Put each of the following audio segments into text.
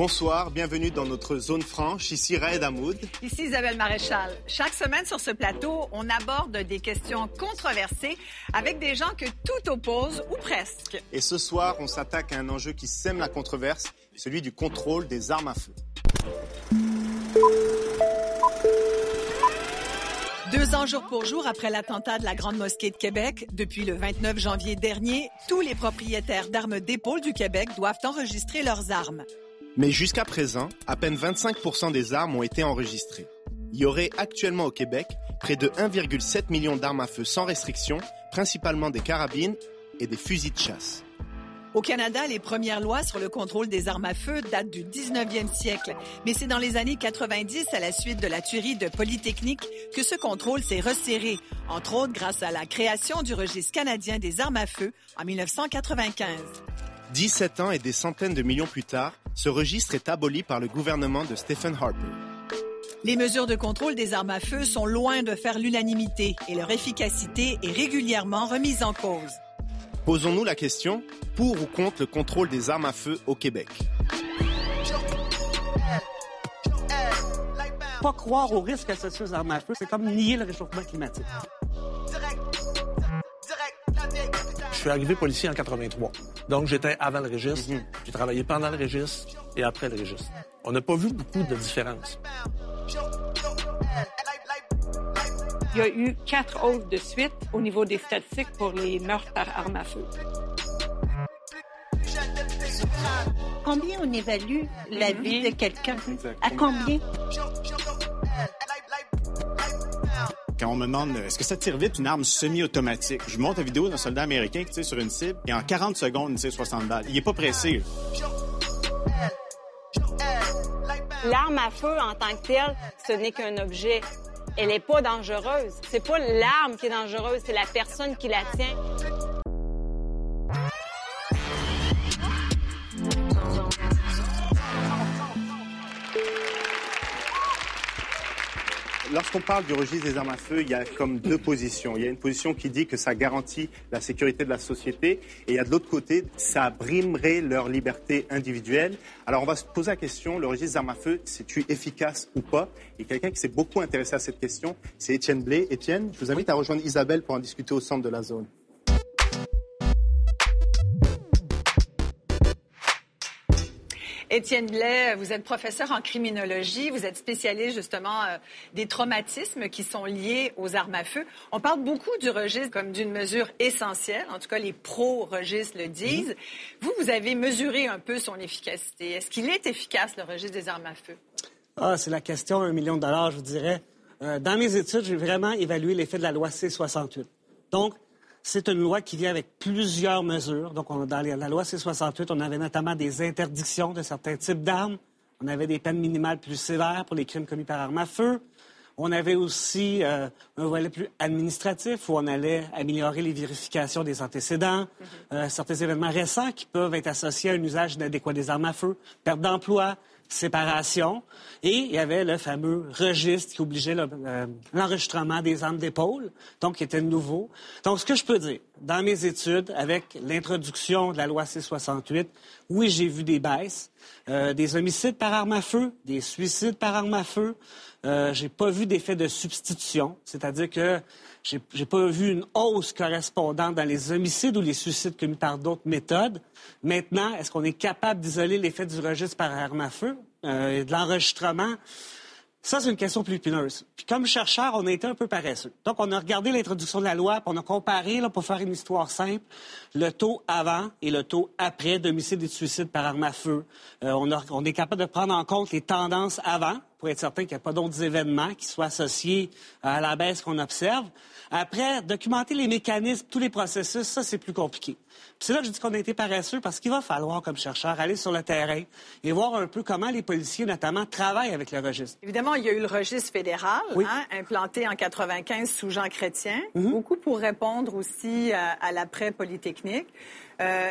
Bonsoir, bienvenue dans notre zone franche. Ici Raed Hamoud. Ici Isabelle Maréchal. Chaque semaine sur ce plateau, on aborde des questions controversées avec des gens que tout oppose ou presque. Et ce soir, on s'attaque à un enjeu qui sème la controverse, celui du contrôle des armes à feu. Deux ans jour pour jour après l'attentat de la Grande Mosquée de Québec, depuis le 29 janvier dernier, tous les propriétaires d'armes d'épaule du Québec doivent enregistrer leurs armes. Mais jusqu'à présent, à peine 25% des armes ont été enregistrées. Il y aurait actuellement au Québec près de 1,7 million d'armes à feu sans restriction, principalement des carabines et des fusils de chasse. Au Canada, les premières lois sur le contrôle des armes à feu datent du 19e siècle, mais c'est dans les années 90, à la suite de la tuerie de Polytechnique, que ce contrôle s'est resserré, entre autres grâce à la création du registre canadien des armes à feu en 1995. 17 ans et des centaines de millions plus tard, ce registre est aboli par le gouvernement de Stephen Harper. Les mesures de contrôle des armes à feu sont loin de faire l'unanimité et leur efficacité est régulièrement remise en cause. Posons-nous la question, pour ou contre le contrôle des armes à feu au Québec? Pas croire aux risques associés aux armes à feu, c'est comme nier le réchauffement climatique. Suis arrivé policier en 83. Donc, j'étais avant le registre. Mhm. J'ai travaillé pendant le registre et après le registre. On n'a pas vu beaucoup de différence. Il y a eu quatre hausses de suite au niveau des statistiques pour les meurtres par arme à feu. Combien on évalue la vie de quelqu'un? À combien? Quand on me demande est-ce que ça tire vite une arme semi-automatique, je monte la vidéo d'un soldat américain qui tire sur une cible et en 40 secondes, il tire 60 balles. Il est pas pressé. L'arme à feu en tant que telle, ce n'est qu'un objet. Elle n'est pas dangereuse. C'est pas l'arme qui est dangereuse, c'est la personne qui la tient. Lorsqu'on parle du registre des armes à feu, il y a comme deux positions. Il y a une position qui dit que ça garantit la sécurité de la société et il y a de l'autre côté, ça brimerait leur liberté individuelle. Alors on va se poser la question, le registre des armes à feu, c'est-tu efficace ou pas? Et quelqu'un qui s'est beaucoup intéressé à cette question, c'est Étienne Blé. Étienne, je vous invite à rejoindre Isabelle pour en discuter au centre de la zone. Étienne Blais, vous êtes professeur en criminologie, vous êtes spécialiste justement euh, des traumatismes qui sont liés aux armes à feu. On parle beaucoup du registre comme d'une mesure essentielle, en tout cas les pro-registres le disent. Vous, vous avez mesuré un peu son efficacité. Est-ce qu'il est efficace, le registre des armes à feu? Ah, c'est la question, un million de dollars, je vous dirais. Euh, dans mes études, j'ai vraiment évalué l'effet de la loi C-68. Donc, c'est une loi qui vient avec plusieurs mesures. Donc, on, dans la loi C-68, on avait notamment des interdictions de certains types d'armes. On avait des peines minimales plus sévères pour les crimes commis par arme à feu. On avait aussi euh, un volet plus administratif où on allait améliorer les vérifications des antécédents, euh, certains événements récents qui peuvent être associés à un usage inadéquat des armes à feu, perte d'emploi, séparation. Et il y avait le fameux registre qui obligeait euh, l'enregistrement des armes d'épaule, donc qui était nouveau. Donc, ce que je peux dire, dans mes études, avec l'introduction de la loi C-68, oui, j'ai vu des baisses, euh, des homicides par arme à feu, des suicides par arme à feu. Euh, j'ai pas vu d'effet de substitution, c'est-à-dire que j'ai pas vu une hausse correspondante dans les homicides ou les suicides commis par d'autres méthodes. Maintenant, est-ce qu'on est capable d'isoler l'effet du registre par arme à feu euh, et de l'enregistrement? Ça, c'est une question plus épineuse. Puis comme chercheur, on a été un peu paresseux. Donc, on a regardé l'introduction de la loi, puis on a comparé, là, pour faire une histoire simple, le taux avant et le taux après d'homicide et de suicide par arme à feu. Euh, on est capable de prendre en compte les tendances avant, pour être certain qu'il n'y a pas d'autres événements qui soient associés à la baisse qu'on observe. Après, documenter les mécanismes, tous les processus, ça, c'est plus compliqué. Puis c'est là que je dis qu'on a été paresseux parce qu'il va falloir, comme chercheur, aller sur le terrain et voir un peu comment les policiers, notamment, travaillent avec le registre. Évidemment, il y a eu le registre fédéral, Oui. hein, implanté en 95 sous Jean Chrétien, beaucoup pour répondre aussi à, à l'après-polytechnique. Euh,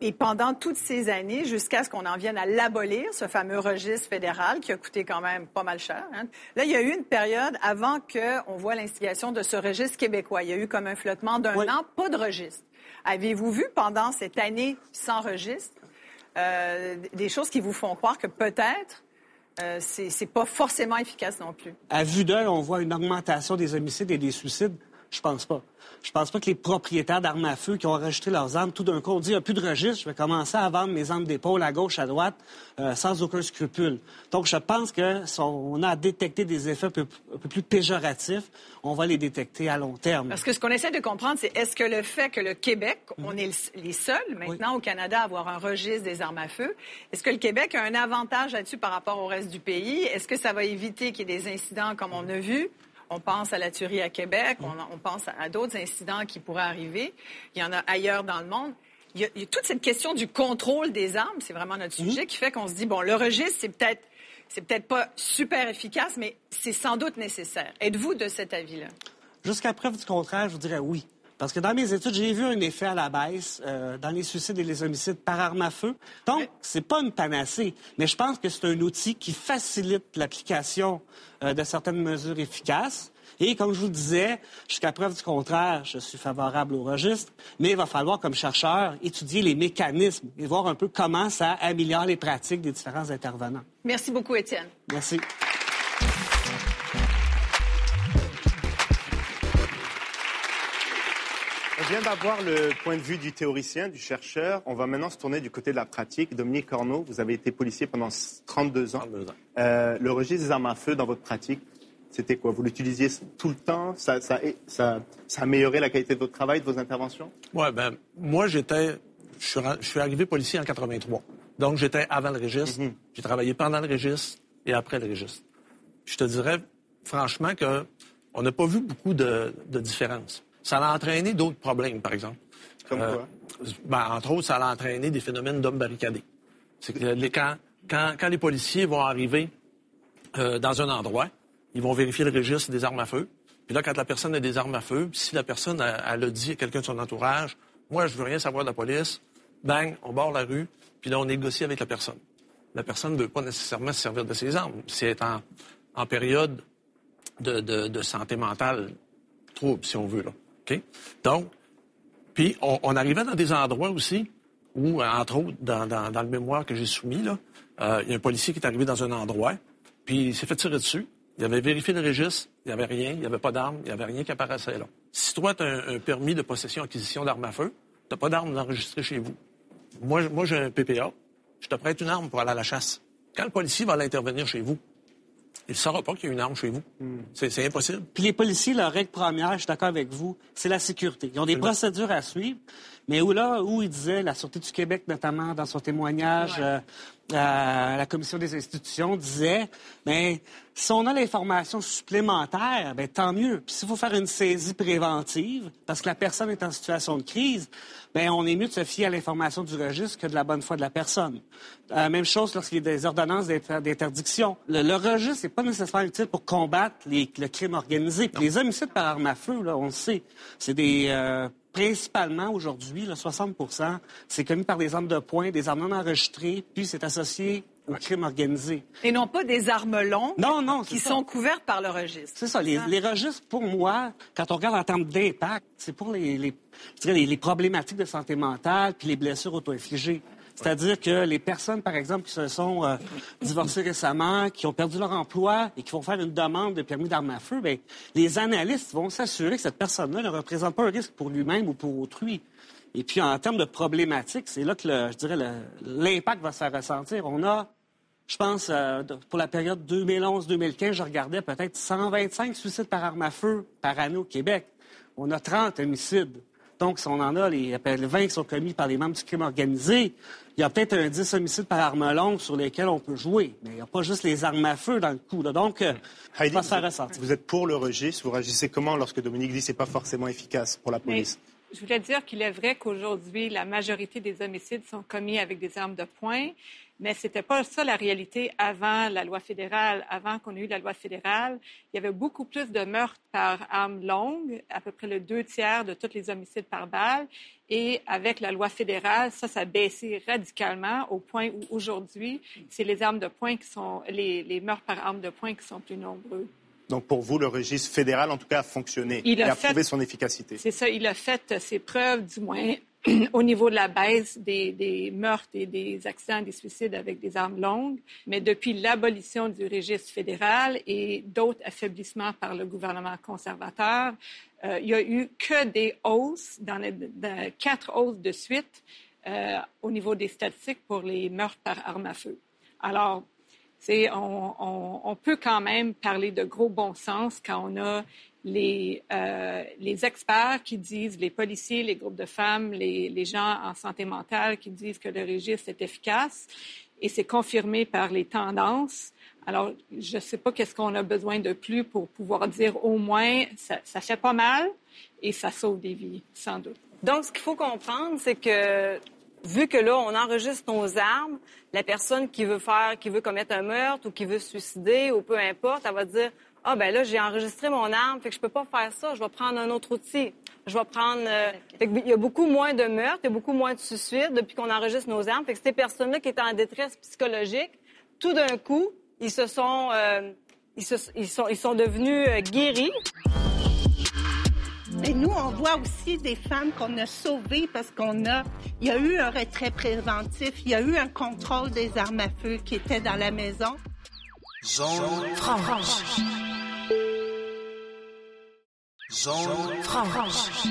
et pendant toutes ces années, jusqu'à ce qu'on en vienne à l'abolir, ce fameux registre fédéral qui a coûté quand même pas mal cher. hein. Là, il y a eu une période avant qu'on voit l'instigation de ce registre québécois. Il y a eu comme un flottement d'un Oui. an, pas de registre. Avez-vous vu pendant cette année sans registre euh, des choses qui vous font croire que peut-être euh, c'est c'est pas forcément efficace non plus? À vue d'œil, on voit une augmentation des homicides et des suicides. Je pense pas. Je pense pas que les propriétaires d'armes à feu qui ont enregistré leurs armes, tout d'un coup, ont dit, il n'y a plus de registre, je vais commencer à vendre mes armes d'épaule à gauche, à droite, euh, sans aucun scrupule. Donc, je pense que si on a à détecter des effets un peu, un peu plus péjoratifs, on va les détecter à long terme. Parce que ce qu'on essaie de comprendre, c'est est-ce que le fait que le Québec, on est le- les seuls maintenant au Canada à avoir un registre des armes à feu, est-ce que le Québec a un avantage là-dessus par rapport au reste du pays? Est-ce que ça va éviter qu'il y ait des incidents comme on a vu? On pense à la tuerie à Québec, on, on pense à, d'autres incidents qui pourraient arriver. Il y en a ailleurs dans le monde. Il y a, il y a toute cette question du contrôle des armes, c'est vraiment notre sujet, qui fait qu'on se dit, bon, le registre, c'est peut-être c'est peut-être pas super efficace, mais c'est sans doute nécessaire. Êtes-vous de cet avis-là? Jusqu'à preuve du contraire, je vous dirais oui. Parce que dans mes études, j'ai vu un effet à la baisse euh, dans les suicides et les homicides par arme à feu. Donc, c'est pas une panacée, mais je pense que c'est un outil qui facilite l'application euh, de certaines mesures efficaces. Et comme je vous le disais, jusqu'à preuve du contraire, je suis favorable au registre, mais il va falloir, comme chercheur, étudier les mécanismes et voir un peu comment ça améliore les pratiques des différents intervenants. Merci beaucoup, Étienne. Merci. Vient d'avoir le point de vue du théoricien, du chercheur. On va maintenant se tourner du côté de la pratique. Dominique Corneau, vous avez été policier pendant 32 ans. 32 ans. Euh, le registre des armes à feu dans votre pratique, c'était quoi? Vous l'utilisiez tout le temps? Ça, ça, ça, ça améliorait la qualité de votre travail, de vos interventions? Ouais, ben, moi, j'étais. Je suis, arrivé policier en 83. Donc, j'étais avant le registre. Mhm. J'ai travaillé pendant le registre et après le registre. Je te dirais, franchement, que on n'a pas vu beaucoup de, de différences. Ça a entraîné d'autres problèmes, par exemple. Comme Euh, quoi? ben, entre autres, ça a entraîné des phénomènes d'hommes barricadés. C'est que les- quand, quand, quand les policiers vont arriver euh, dans un endroit, ils vont vérifier le registre des armes à feu. Puis là, quand la personne a des armes à feu, si la personne elle, elle a dit à quelqu'un de son entourage, moi, je veux rien savoir de la police, bang, on barre la rue, puis là, on négocie avec la personne. La personne ne veut pas nécessairement se servir de ses armes. Si elle est en, en période de, de- de santé mentale trouble, si on veut, là. Donc, puis on, arrivait dans des endroits aussi où, entre autres, dans, le mémoire que j'ai soumis, euh, il y a un policier qui est arrivé dans un endroit, puis il s'est fait tirer dessus. Il avait vérifié le registre, il n'y avait rien, il n'y avait pas d'armes, il n'y avait rien qui apparaissait là. Si toi, tu as un, permis de possession-acquisition d'armes à feu, tu n'as pas d'armes enregistrées chez vous. Moi, moi j'ai un PPA, je te prête une arme pour aller à la chasse. Quand le policier va aller intervenir chez vous, il ne saura pas qu'il y a une arme chez vous. C'est c'est impossible. Puis les policiers, leur règle première, je suis d'accord avec vous, c'est la sécurité. Ils ont des procédures à suivre, mais où là, où il disait, la Sûreté du Québec, notamment dans son témoignage euh, à la Commission des institutions, disait, ben, si on a l'information supplémentaire, ben, tant mieux. Puis s'il faut faire une saisie préventive, parce que la personne est en situation de crise, ben, on est mieux de se fier à l'information du registre que de la bonne foi de la personne. Euh, même chose lorsqu'il y a des ordonnances d'inter- d'interdiction. Le, registre n'est pas nécessairement utile pour combattre le crime organisé. Les homicides par arme à feu, là, on le sait, c'est des... euh, principalement aujourd'hui, là, 60% c'est commis par des armes de poing, des armes non enregistrées, puis c'est associé au crime organisé. Et non pas des armes longues Non, non, qui ça. sont couvertes par le registre. C'est ça. Les, les registres, pour moi, quand on regarde en termes d'impact, c'est pour les, les, je dirais les, les problématiques de santé mentale puis les blessures auto-infligées. C'est-à-dire que les personnes, par exemple, qui se sont euh, divorcées récemment, qui ont perdu leur emploi et qui vont faire une demande de permis d'armes à feu, bien, les analystes vont s'assurer que cette personne-là ne représente pas un risque pour lui-même ou pour autrui. Et puis, en termes de problématiques, c'est là que, le- je dirais, l'impact va se faire ressentir. On a je pense, euh, pour la période 2011-2015, je regardais peut-être 125 suicides par arme à feu par année au Québec. On a 30 homicides. Donc, si on en a les, les 20 qui sont commis par les membres du crime organisé, il y a peut-être un 10 homicides par arme longue sur lesquels on peut jouer. Mais il n'y a pas juste les armes à feu dans le coup. là. Donc, euh, ça Heidi, va se faire vous- ressentir. vous êtes pour le registre. Vous réagissez comment lorsque Dominique dit que ce n'est pas forcément efficace pour la Mais police? je voulais dire qu'il est vrai qu'aujourd'hui, la majorité des homicides sont commis avec des armes de poing, mais ce n'était pas ça la réalité avant la loi fédérale. Avant qu'on ait eu la loi fédérale, il y avait beaucoup plus de meurtres par arme longue, à peu près le deux tiers de tous les homicides par balle. Et avec la loi fédérale, ça, ça a baissé radicalement au point où aujourd'hui, c'est les armes de poing qui sont, les, les meurtres par arme de poing qui sont plus nombreux. Donc pour vous, le registre fédéral, en tout cas, a fonctionné Il et a a fait- prouvé son efficacité. C'est ça, il a fait ses preuves, du moins, au niveau de la baisse des, meurtres et des accidents, des suicides avec des armes longues, mais depuis l'abolition du registre fédéral et d'autres affaiblissements par le gouvernement conservateur, euh, il y a eu que des hausses, dans, quatre hausses de suite euh, au niveau des statistiques pour les meurtres par arme à feu. Alors, on, peut quand même parler de gros bon sens quand on a les, euh, les experts qui disent, les policiers, les groupes de femmes, les, les, gens en santé mentale qui disent que le registre est efficace et c'est confirmé par les tendances. Alors, je ne sais pas qu'est-ce qu'on a besoin de plus pour pouvoir dire au moins ça, ça fait pas mal et ça sauve des vies, sans doute. Donc, ce qu'il faut comprendre, c'est que vu que là, on enregistre nos armes, la personne qui veut faire, qui veut commettre un meurtre ou qui veut se suicider ou peu importe, elle va dire ah ben là j'ai enregistré mon arme, fait que je peux pas faire ça, je vais prendre un autre outil. Je vais prendre euh, il y a beaucoup moins de meurtres, il y a beaucoup moins de suicides depuis qu'on enregistre nos armes. Fait que ces personnes-là qui étaient en détresse psychologique, tout d'un coup, ils se sont euh, ils, se, ils, sont ils sont devenus euh, guéris. Et nous, on voit aussi des femmes qu'on a sauvées parce qu'on a, il y a eu un retrait préventif, il y a eu un contrôle des armes à feu qui étaient dans la maison. Zone franche. Zone franche.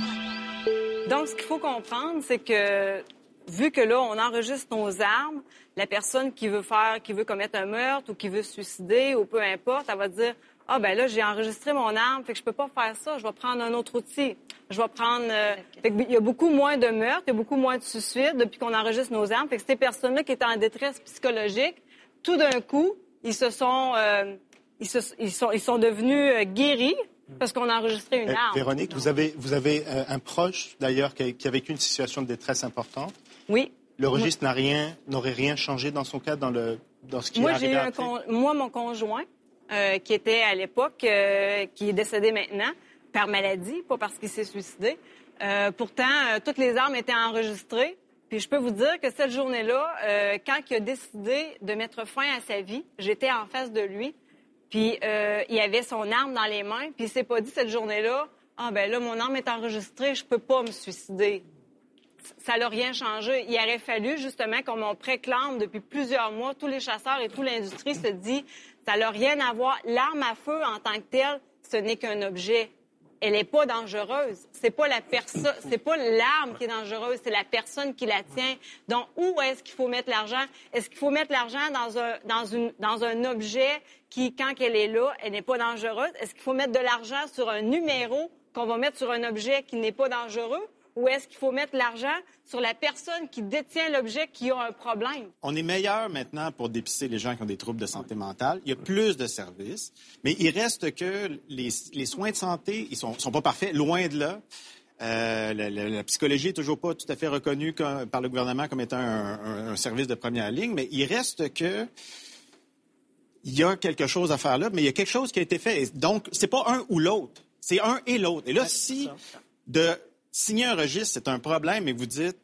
Donc, ce qu'il faut comprendre, c'est que vu que là, on enregistre nos armes, la personne qui veut faire, qui veut commettre un meurtre ou qui veut se suicider ou peu importe, elle va dire ah ben là j'ai enregistré mon arme, fait que je peux pas faire ça, je vais prendre un autre outil. Je vais prendre euh, il y a beaucoup moins de meurtres, il y a beaucoup moins de suicides depuis qu'on enregistre nos armes. Fait que ces personnes-là qui étaient en détresse psychologique, tout d'un coup, ils se sont, euh, ils, se, ils, sont, ils sont devenus euh, guéris parce qu'on a enregistré une euh, arme. Véronique, vous avez, vous avez un proche d'ailleurs qui, qui, a vécu une situation de détresse importante. Oui. Le registre n'a rien, n'aurait rien changé dans son cas, dans, le, dans ce qui moi, est arrivé j'ai un Moi, mon conjoint, euh, qui était à l'époque, euh, qui est décédé maintenant par maladie, pas parce qu'il s'est suicidé. Euh, pourtant, toutes les armes étaient enregistrées. Puis je peux vous dire que cette journée-là, euh, quand il a décidé de mettre fin à sa vie, j'étais en face de lui. Puis euh, il avait son arme dans les mains. Puis il s'est pas dit cette journée-là, ah ben là mon arme est enregistrée, je peux pas me suicider. Ça n'a rien changé. Il aurait fallu justement, comme on préclame depuis plusieurs mois, tous les chasseurs et toute l'industrie se dit, ça n'a rien à voir. L'arme à feu en tant que telle, ce n'est qu'un objet elle n'est pas dangereuse. C'est pas la personne, c'est pas l'arme qui est dangereuse, c'est la personne qui la tient. Donc, où est-ce qu'il faut mettre l'argent? Est-ce qu'il faut mettre l'argent dans un, dans, une, dans un objet qui, quand elle est là, elle n'est pas dangereuse? Est-ce qu'il faut mettre de l'argent sur un numéro qu'on va mettre sur un objet qui n'est pas dangereux? Ou est-ce qu'il faut mettre l'argent sur la personne qui détient l'objet qui a un problème? On est meilleur maintenant pour dépister les gens qui ont des troubles de santé mentale. Il y a plus de services, mais il reste que les, les soins de santé, ils sont, sont pas parfaits, loin de là. Euh, la, la, la, psychologie est toujours pas tout à fait reconnue comme, par le gouvernement comme étant un, un, un, service de première ligne, mais il reste que il y a quelque chose à faire là, mais il y a quelque chose qui a été fait. Donc, c'est pas un ou l'autre, c'est un et l'autre. Et là, si de signer un registre, c'est un problème, et vous dites,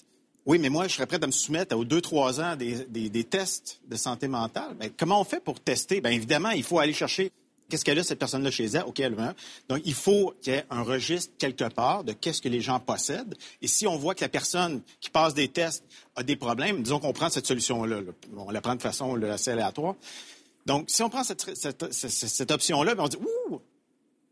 oui, mais moi, je serais prêt à me soumettre aux deux, trois ans des, tests de santé mentale. Mais comment on fait pour tester? Bien, évidemment, il faut aller chercher qu'est-ce qu'elle a, cette personne-là, chez elle, OK, elle. Donc, il faut qu'il y ait un registre quelque part de qu'est-ce que les gens possèdent. Et si on voit que la personne qui passe des tests a des problèmes, disons qu'on prend cette solution-là, on la prend de façon assez aléatoire. Donc, si on prend cette, cette option-là, ben, on dit, ouh,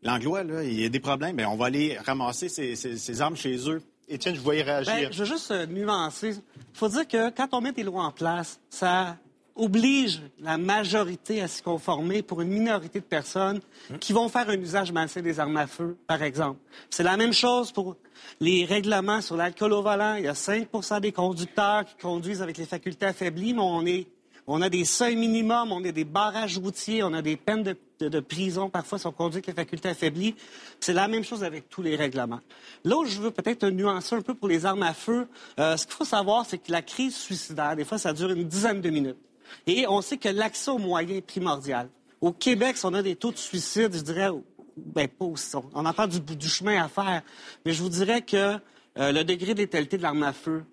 L'Anglois, il y a des problèmes, mais on va aller ramasser ces, armes chez eux. Étienne, je voyais réagir. Ben, je veux juste euh, nuancer. Il faut dire que quand on met des lois en place, ça oblige la majorité à s'y conformer pour une minorité de personnes qui vont faire un usage malsain des armes à feu, par exemple. C'est la même chose pour les règlements sur l'alcool au volant. Il y a 5% des conducteurs qui conduisent avec les facultés affaiblies, mais on est on a des seuils minimums, on a des barrages routiers, on a des peines de, prison parfois si on conduit les facultés affaiblies. C'est la même chose avec tous les règlements. Là où je veux peut-être nuancer un peu pour les armes à feu, euh, ce qu'il faut savoir, c'est que la crise suicidaire, des fois, ça dure une dizaine de minutes. Et on sait que l'accès aux moyens est primordial. Au Québec, si on a des taux de suicide, je dirais, ben, pas aussi. On a pas du, du chemin à faire. Mais je vous dirais que euh, le degré de létalité de l'arme à feu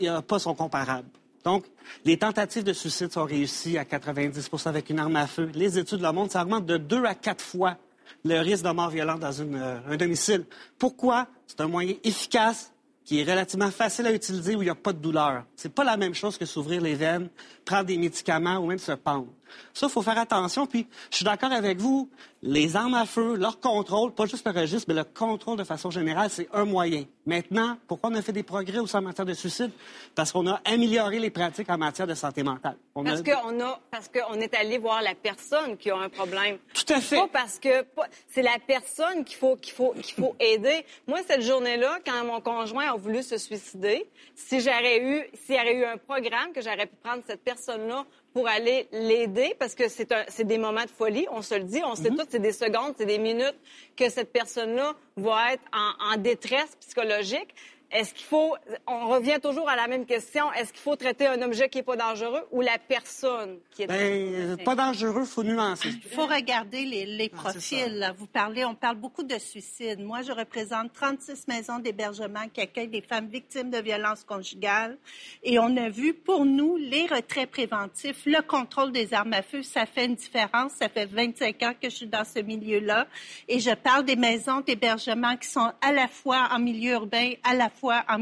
n'a pas son comparable. Donc, les tentatives de suicide sont réussies à 90% avec une arme à feu. Les études le montrent, ça augmente de deux à quatre fois le risque de mort violente dans euh, un domicile. Pourquoi? C'est un moyen efficace qui est relativement facile à utiliser où il n'y a pas de douleur. C'est pas la même chose que s'ouvrir les veines, prendre des médicaments ou même se pendre. Ça, il faut faire attention. Puis, je suis d'accord avec vous, les armes à feu, leur contrôle, pas juste le registre, mais le contrôle de façon générale, c'est un moyen. Maintenant, pourquoi on a fait des progrès aussi en matière de suicide? Parce qu'on a amélioré les pratiques en matière de santé mentale. parce qu'on a, parce qu'on est allé voir la personne qui a un problème. Tout à fait. Pas parce que c'est la personne qu'il faut, qu'il faut, qu'il faut aider. Moi, cette journée-là, quand mon conjoint a voulu se suicider, si j'aurais eu, s'il y aurait eu un programme que j'aurais pu prendre cette personne-là pour aller l'aider parce que c'est des moments de folie, on se le dit, on sait mm c'est des secondes, c'est des minutes que cette personne-là va être en détresse psychologique. Est-ce qu'il faut, on revient toujours à la même question, est-ce qu'il faut traiter un objet qui n'est pas dangereux ou la personne qui est ben, Pas dangereux, il faut nuancer. Il faut regarder les, profils. Vous parlez, on parle beaucoup de suicides. Moi, je représente 36 maisons d'hébergement qui accueillent des femmes victimes de violences conjugales. Et on a vu, pour nous, les retraits préventifs, le contrôle des armes à feu, ça fait une différence. Ça fait 25 ans que je suis dans ce milieu-là. Et je parle des maisons d'hébergement qui sont à la fois en milieu urbain, à la fois fois en,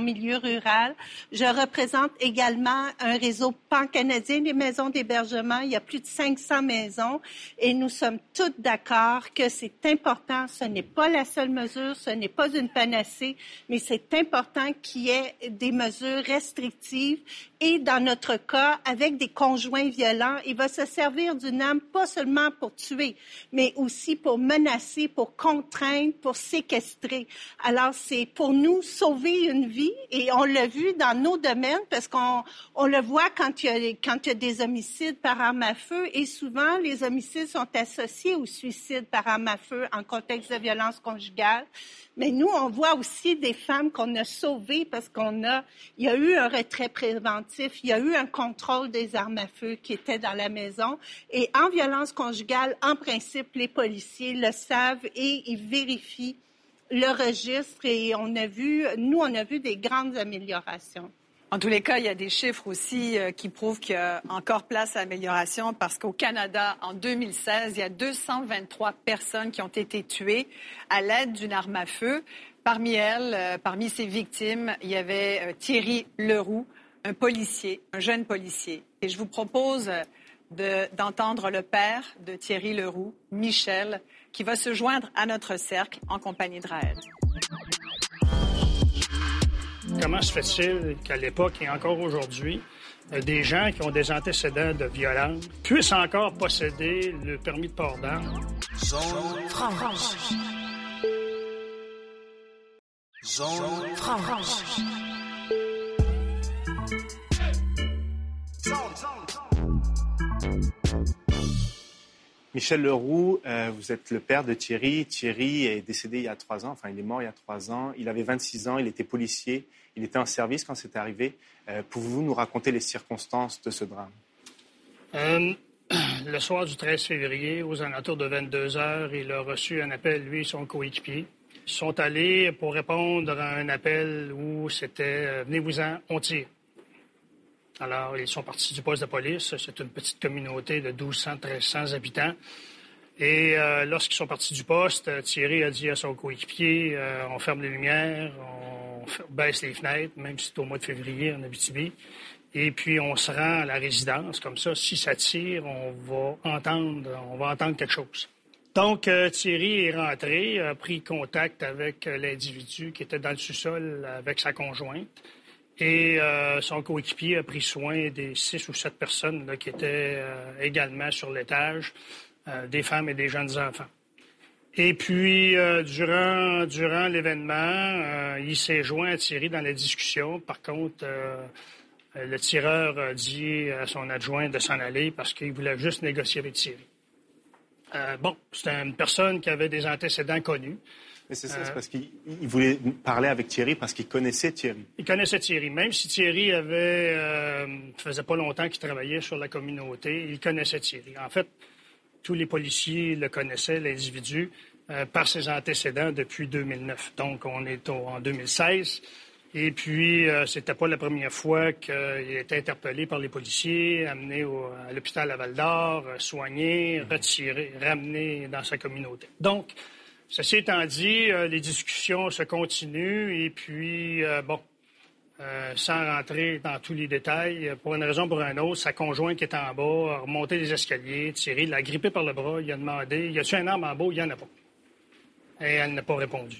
milieu rural. Je représente également un réseau pan-canadien des maisons d'hébergement. Il y a plus de 500 maisons et nous sommes toutes d'accord que c'est important. Ce n'est pas la seule mesure, ce n'est pas une panacée, mais c'est important qu'il y ait des mesures restrictives et dans notre cas, avec des conjoints violents, il va se servir d'une arme pas seulement pour tuer, mais aussi pour menacer, pour contraindre, pour séquestrer. Alors, c'est pour nous sauver une vie et on l'a vu dans nos domaines parce qu'on on le voit quand il, y a, quand il y a des homicides par arme à feu et souvent les homicides sont associés au suicide par arme à feu en contexte de violence conjugale. Mais nous, on voit aussi des femmes qu'on a sauvées parce qu'on a, il y a eu un retrait préventif, il y a eu un contrôle des armes à feu qui étaient dans la maison. Et en violence conjugale, en principe, les policiers le savent et ils vérifient le registre et on a vu, nous, on a vu des grandes améliorations. En tous les cas, il y a des chiffres aussi euh, qui prouvent qu'il y a encore place à amélioration parce qu'au Canada, en 2016, il y a 223 personnes qui ont été tuées à l'aide d'une arme à feu. Parmi elles, euh, parmi ces victimes, il y avait euh, Thierry Leroux, un policier, un jeune policier. Et je vous propose d'entendre le père de Thierry Leroux, Michel, qui va se joindre à notre cercle en compagnie de Raël. Comment se fait-il qu'à l'époque et encore aujourd'hui, euh, des gens qui ont des antécédents de violence puissent encore posséder le permis de port d'armes? Zone France. Zone France. Michel Leroux, euh, vous êtes le père de Thierry. Thierry est décédé il y a trois ans, enfin il est mort il y a trois ans. Il avait 26 ans, il était policier, il était en service quand c'est arrivé. Euh, pouvez-vous nous raconter les circonstances de ce drame? Euh, Le soir du 13 février, aux alentours de 22 heures, il a reçu un appel, lui et son coéquipier. Ils sont allés pour répondre à un appel où c'était Venez-vous-en, on tire. Alors, ils sont partis du poste de police. C'est une petite communauté de 1200, 1300 habitants. Et euh, lorsqu'ils sont partis du poste, Thierry a dit à son coéquipier euh, on ferme les lumières, on baisse les fenêtres, même si c'est au mois de février en Abitibi. Et puis on se rend à la résidence. Comme ça, si ça tire, on va entendre, on va entendre quelque chose. Donc euh, Thierry est rentré, a pris contact avec l'individu qui était dans le sous-sol avec sa conjointe. Et euh, son coéquipier a pris soin des six ou sept personnes qui étaient euh, également sur l'étage, euh, des femmes et des jeunes enfants. Et puis, durant, durant l'événement, il s'est joint à Thierry dans la discussion. Par contre, le tireur a dit à son adjoint de s'en aller parce qu'il voulait juste négocier avec Thierry. bon, c'était une personne qui avait des antécédents connus. Mais c'est ça, c'est parce qu'il voulait parler avec Thierry parce qu'il connaissait Thierry. Il connaissait Thierry. Même si Thierry avait, euh, faisait pas longtemps qu'il travaillait sur la communauté, il connaissait Thierry. En fait, tous les policiers le connaissaient, l'individu, euh, par ses antécédents depuis 2009. Donc, on est en 2016. Et puis, euh, c'était pas la première fois qu'il était interpellé par les policiers, amené à l'hôpital à Val-d'Or, soigné, retiré, ramené dans sa communauté. Donc, Ceci étant dit, euh, les discussions se continuent et puis, euh, bon, euh, sans rentrer dans tous les détails, pour une raison ou pour une autre, sa conjointe qui est en bas a remonté les escaliers, tiré, l'a grippé par le bras, il a demandé, y a-tu un arme en bas? Il n'y en a pas. Et elle n'a pas répondu.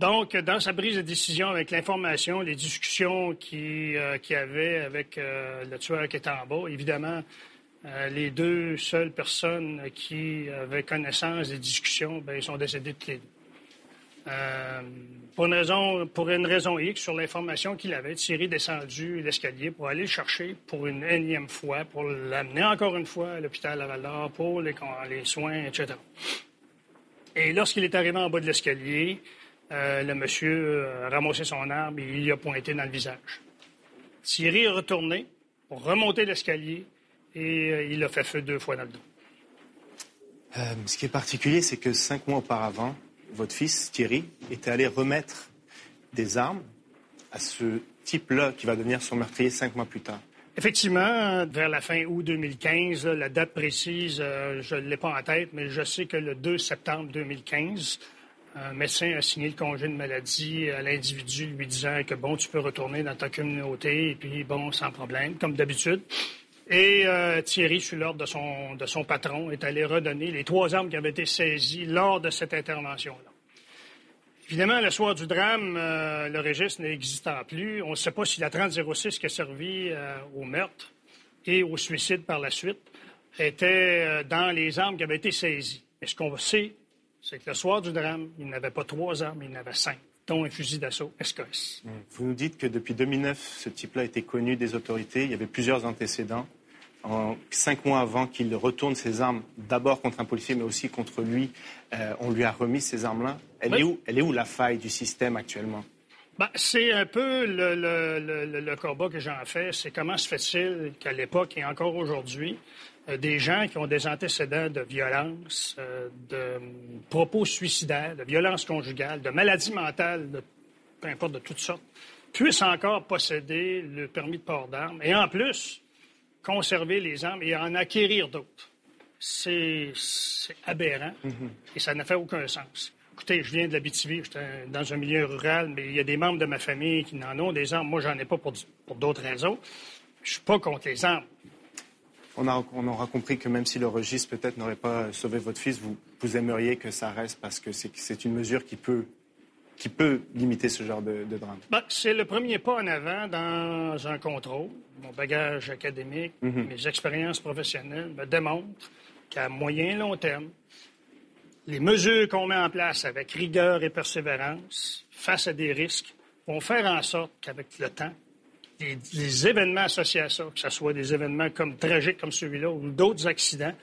Donc, dans sa prise de décision avec l'information, les discussions qu'il qui avait avec le tueur qui était en bas, évidemment, euh, les deux seules personnes qui avaient connaissance des discussions, ben, ils sont décédés les deux. Euh, pour, une raison, pour une raison X, sur l'information qu'il avait, Thierry est descendu l'escalier pour aller le chercher pour une énième fois, pour l'amener encore une fois à l'hôpital à Val pour les, les, soins, etc. Et lorsqu'il est arrivé en bas de l'escalier, euh, le monsieur a ramassé son arme et il lui a pointé dans le visage. Thierry est retourné pour remonter l'escalier et euh, il a fait feu deux fois dans le dos. Euh, ce qui est particulier, c'est que cinq mois auparavant, votre fils, Thierry, était allé remettre des armes à ce type-là qui va devenir son meurtrier cinq mois plus tard. Effectivement, vers la fin août 2015, la date précise, euh, je ne l'ai pas en tête, mais je sais que le 2 septembre 2015, un médecin a signé le congé de maladie à l'individu lui disant que bon, tu peux retourner dans ta communauté et puis bon, sans problème, comme d'habitude. Et euh, Thierry, sous l'ordre de son, de son patron, est allé redonner les trois armes qui avaient été saisies lors de cette intervention-là. Évidemment, le soir du drame, euh, le registre n'existant plus. On ne sait pas si la 3006 qui a servi euh, au meurtre et au suicide par la suite était dans les armes qui avaient été saisies. Mais ce qu'on sait, c'est que le soir du drame, il n'avait pas trois armes, il n'avait cinq dont un fusil d'assaut SKS. Vous nous dites que depuis 2009, ce type-là était connu des autorités. Il y avait plusieurs antécédents en, cinq mois avant qu'il retourne ses armes, d'abord contre un policier, mais aussi contre lui, euh, on lui a remis ces armes-là. Elle, est où, elle est où la faille du système actuellement? Ben, c'est un peu le, le, le, combat que j'en fais. C'est comment se fait-il qu'à l'époque et encore aujourd'hui, euh, des gens qui ont des antécédents de violence, euh, de propos suicidaires, de violence conjugale, de maladies mentales, de, peu importe de toutes sortes, puissent encore posséder le permis de port d'armes. Et en plus, conserver les armes et en acquérir d'autres. C'est aberrant mm-hmm. et ça n'a fait aucun sens. Écoutez, je viens de la BTV, j'étais dans un milieu rural, mais il y a des membres de ma famille qui n'en ont des armes. Moi, j'en ai pas pour, pour d'autres raisons. Je suis pas contre les armes. On, a, on, aura compris que même si le registre peut-être n'aurait pas sauvé votre fils, vous, vous aimeriez que ça reste parce que c'est une mesure qui peut qui peut limiter ce genre de, drame? Ben, c'est le premier pas en avant dans un contrôle. Mon bagage académique, mhm. mes expériences professionnelles me démontrent qu'à moyen et long terme, les mesures qu'on met en place avec rigueur et persévérance face à des risques vont faire en sorte qu'avec le temps, les, événements associés à ça, que ce soit des événements comme tragiques comme celui-là ou d'autres accidents,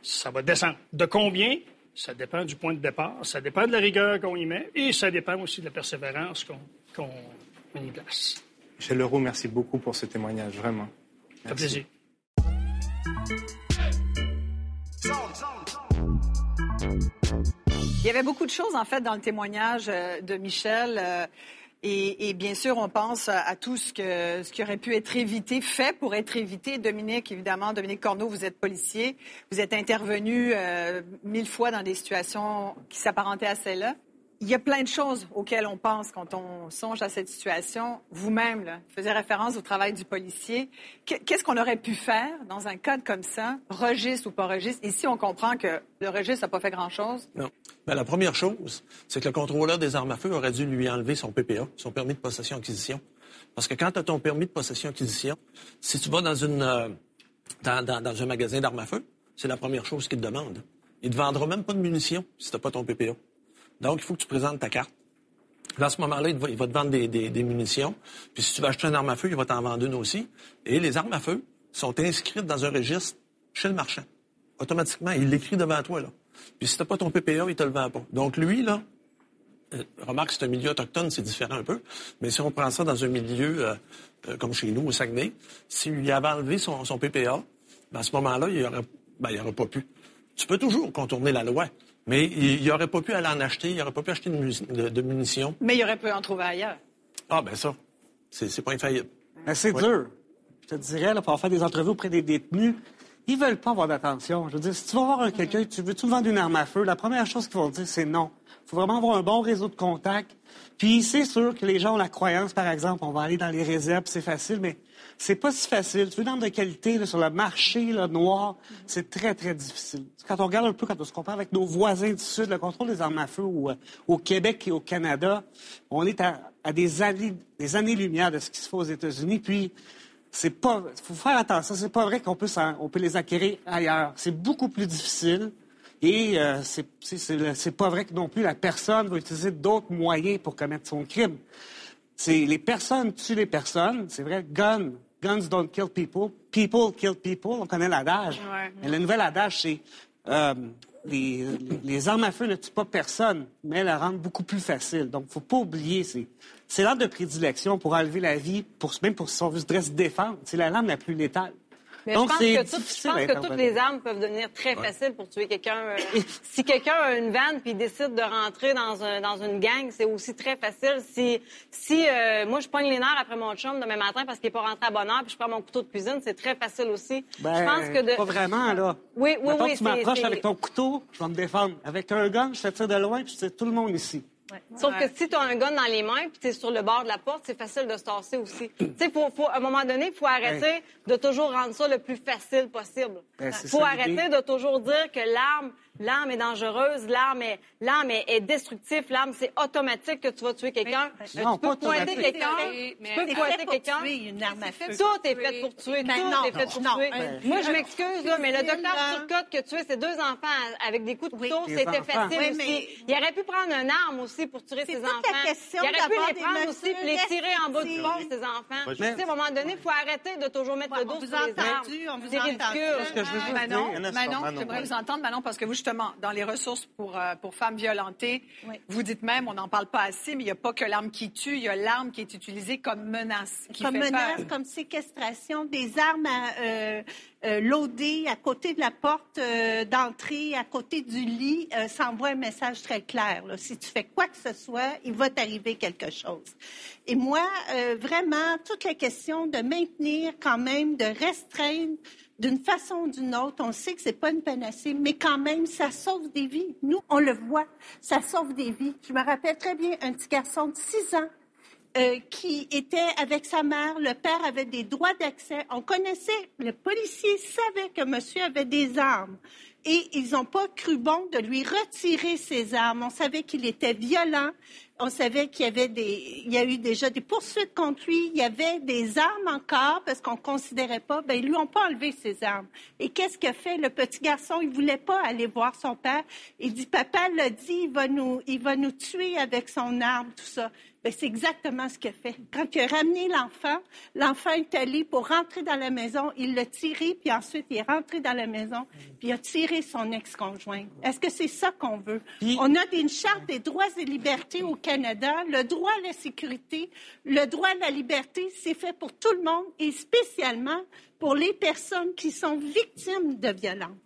ça va descendre. De combien? Ça dépend du point de départ, ça dépend de la rigueur qu'on y met et ça dépend aussi de la persévérance qu'on y place. Michel Leroux, merci beaucoup pour ce témoignage, vraiment. Ça plaisir. Il y avait beaucoup de choses, en fait, dans le témoignage euh, de Michel. Et, bien sûr, on pense à tout ce, que, ce qui aurait pu être évité, fait pour être évité. Dominique, évidemment, Dominique Corneau, vous êtes policier. Vous êtes intervenu euh, mille fois dans des situations qui s'apparentaient à celle-là. Il y a plein de choses auxquelles on pense quand on songe à cette situation. Vous-même, vous faisiez référence au travail du policier. Qu'est-ce qu'on aurait pu faire dans un cas comme ça, registre ou pas registre? Ici, on comprend que le registre n'a pas fait grand-chose. Non. Ben, la première chose, c'est que le contrôleur des armes à feu aurait dû lui enlever son PPA, son permis de possession-acquisition. Parce que quand tu as ton permis de possession-acquisition, si tu vas dans, une, euh, dans, dans, un magasin d'armes à feu, c'est la première chose qu'il te demande. Il ne te vendra même pas de munitions si tu n'as pas ton PPA. Donc, il faut que tu présentes ta carte. à ce moment-là, il va, te vendre des, munitions. Puis si tu veux acheter une arme à feu, il va t'en vendre une aussi. Et les armes à feu sont inscrites dans un registre chez le marchand. Automatiquement, il l'écrit devant toi. Là. Puis si tu pas ton PPA, il te le vend pas. Donc lui, là, euh, remarque, c'est un milieu autochtone, c'est différent un peu. Mais si on prend ça dans un milieu euh, euh, comme chez nous, au Saguenay, s'il avait enlevé son, PPA, ben, à ce moment-là, il n'aurait ben, pas pu. Tu peux toujours contourner la loi. Mais il n'aurait pas pu aller en acheter, il n'aurait pas pu acheter de, munitions. Mais il aurait pu en trouver ailleurs. Ah, ben ça, c'est pas infaillible. c'est dur. Je te dirais, là, pour faire des entrevues auprès des détenus, ils veulent pas avoir d'attention. Je veux dire, si tu vas voir quelqu'un, tu veux-tu vendre une arme à feu, la première chose qu'ils vont dire, c'est non. Il faut vraiment avoir un bon réseau de contacts. Puis c'est sûr que les gens ont la croyance, par exemple, on va aller dans les réserves, c'est facile, mais c'est pas si facile. Tu veux une arme de qualité sur le marché noir, c'est très, très difficile. Quand on regarde un peu, quand on se compare avec nos voisins du Sud, le contrôle des armes à feu au, au Québec et au Canada, on est à, des années, des années-lumière de ce qui se fait aux États-Unis. Puis c'est pas, faut faire attention. C'est pas vrai qu'on peut, peut les acquérir ailleurs. C'est beaucoup plus difficile. Et euh, c'est pas vrai que non plus la personne va utiliser d'autres moyens pour commettre son crime. Les personnes tuent les personnes. C'est vrai, gun, guns don't kill people. People kill people. On connaît l'adage. Mais le nouvel adage, c'est euh, les, les, armes à feu ne tuent pas personne, mais elles la rendent beaucoup plus facile. Donc, il ne faut pas oublier, c'est, c'est l'arme de prédilection pour enlever la vie, pour, même pour si on veut se défendre. C'est la lame la plus létale. Mais je pense, que, toutes les armes peuvent devenir très faciles pour tuer quelqu'un. Euh, si quelqu'un a une vanne puis décide de rentrer dans, un, dans une gang, c'est aussi très facile. Si, si euh, moi, je pogne les nerfs après mon chum demain matin parce qu'il n'est pas rentré à bonne heure puis je prends mon couteau de cuisine, c'est très facile aussi. Ben, je pense que de... Pas vraiment, là. Oui, oui, oui. tu m'approches avec ton couteau, je vais me défendre. Avec un gun, je te tire de loin puis c'est tout le monde ici. Sauf que si tu as un gun dans les mains puis tu es sur le bord de la porte, c'est facile de se tasser aussi. tu sais, faut, faut, à un moment donné, il faut arrêter de toujours rendre ça le plus facile possible. Il ben, faut arrêter de toujours dire que l'arme L'arme est dangereuse, l'arme est, l'arme est, destructive, l'arme c'est automatique que tu vas tuer quelqu'un. tu peux pointer quelqu'un, tu peux pointer quelqu'un. Tout est fait pour tuer, tout est fait pour tuer. Moi je m'excuse là, mais le docteur Turcotte que tuer ses deux enfants avec des coups de couteau, c'était facile aussi. Il aurait pu prendre une arme aussi pour tuer ses enfants. Il aurait pu les prendre aussi et les tirer en bas du pont ses enfants. Tu sais, à un moment donné, il faut arrêter de toujours mettre le dos sur les armes. C'est ridicule. Manon, j'aimerais vous entendre, Manon, parce que vous justement dans les ressources pour, euh, pour femmes violentées, vous dites même, on n'en parle pas assez, mais il n'y a pas que l'arme qui tue, il y a l'arme qui est utilisée comme menace. Qui comme menace, comme séquestration, des armes à, euh, euh à côté de la porte euh, d'entrée, à côté du lit, ça envoie un message très clair. Si tu fais quoi que ce soit, il va t'arriver quelque chose. Et moi, vraiment, toute la question de maintenir quand même, de restreindre d'une façon ou d'une autre, on sait que c'est pas une panacée, mais quand même, ça sauve des vies. Nous, on le voit, ça sauve des vies. Je me rappelle très bien un petit garçon de 6 ans euh, qui était avec sa mère. Le père avait des droits d'accès. On connaissait, le policier savait que monsieur avait des armes. Et ils n'ont pas cru bon de lui retirer ses armes. On savait qu'il était violent on savait qu'il y avait des, il y a eu déjà des poursuites contre lui. Il y avait des armes encore parce qu'on considérait pas. Ben, ils lui ont pas enlevé ses armes. Et qu'est-ce que fait le petit garçon? Il voulait pas aller voir son père. Il dit, papa l'a dit, il va nous, il va nous tuer avec son arme, tout ça. Ben, c'est exactement ce qu'il a fait. Quand il a ramené l'enfant, l'enfant est allé pour rentrer dans la maison, il l'a tiré, puis ensuite il est rentré dans la maison, puis il a tiré son ex-conjoint. Est-ce que c'est ça qu'on veut? On a une charte des droits et libertés au Canada. Le droit à la sécurité, le droit à la liberté, c'est fait pour tout le monde et spécialement pour les personnes qui sont victimes de violences.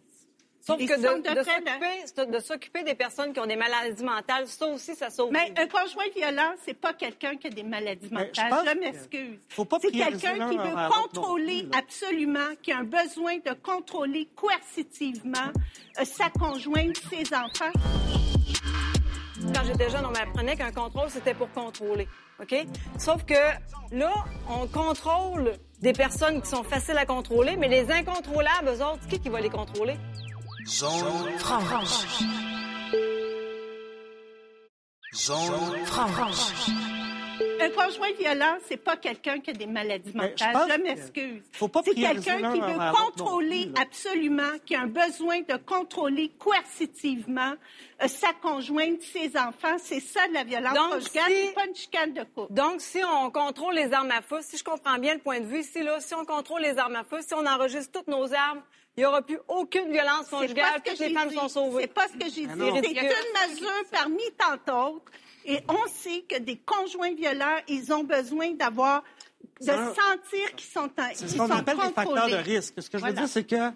Sauf que de, s'occuper des personnes qui ont des maladies mentales, ça aussi, ça sauve. Mais un conjoint violent, c'est pas quelqu'un qui a des maladies mentales. Je, m'excuse. C'est quelqu'un qui veut contrôler absolument, qui a un besoin de contrôler coercitivement euh, sa conjointe, ses enfants. Quand j'étais jeune, on m'apprenait qu'un contrôle, c'était pour contrôler. OK? Sauf que là, on contrôle des personnes qui sont faciles à contrôler, mais les incontrôlables, eux autres, qui, qui va les contrôler? Zone franche. Zone franche. Un conjoint violent, c'est pas quelqu'un qui a des maladies mentales. Je, m'excuse. C'est quelqu'un qui veut contrôler absolument, qui a un besoin de contrôler coercitivement euh, sa conjointe, ses enfants. C'est ça de la violence conjugale, c'est pas une chicane de couple. Donc, si on contrôle les armes à feu, si je comprends bien le point de vue ici, là, si on contrôle les armes à feu, si on enregistre toutes nos armes, il n'y aura plus aucune violence conjugale. Toutes les femmes sont sauvées. C'est pas ce que j'ai dit. C'est une mesure parmi tant d'autres. Et on sait que des conjoints violents, ils ont besoin d'avoir, de sentir qu'ils sont en C'est ce qu'on appelle des facteurs de risque. Ce que je veux dire, c'est que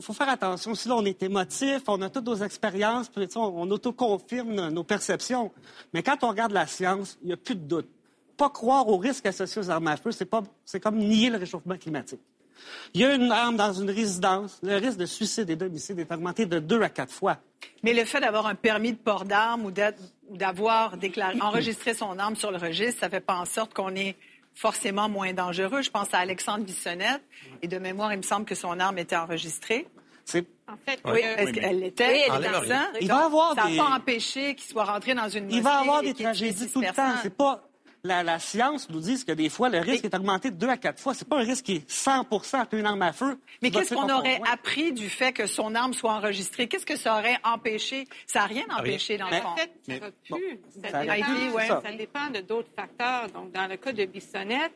faut faire attention. Si là, on est émotif, on a toutes nos expériences, puis, on, on autoconfirme nos perceptions. Mais quand on regarde la science, il n'y a plus de doute. Pas croire aux risques associés aux armes à feu, c'est, pas, c'est comme nier le réchauffement climatique. Il y a une arme dans une résidence, le risque de suicide et d'homicide est augmenté de deux à quatre fois. Mais le fait d'avoir un permis de port d'armes ou d'avoir enregistré son arme sur le registre, ça ne fait pas en sorte qu'on est forcément moins dangereux. Je pense à Alexandre Bissonnette, et de mémoire, il me semble que son arme était enregistrée. En fait, oui, est-ce qu'elle l'était? Oui, il va avoir ça des... n'a pas empêché qu'il soit rentré dans une Il va avoir des tragédies tout le temps. C'est pas la, la science nous dit que des fois le risque est augmenté de deux à quatre fois. C'est pas un risque qui est 100 Tu une arme à feu. Mais qu'est-ce qu'on aurait appris du fait que son arme soit enregistrée? Qu'est-ce que ça aurait empêché? Ça n'a rien empêché, dans le fond. en fait, ça Mais- aurait pu. bon, ça, ça dépend, aurait été, ouais. ça dépend de d'autres facteurs. Donc, dans le cas de Bissonnette,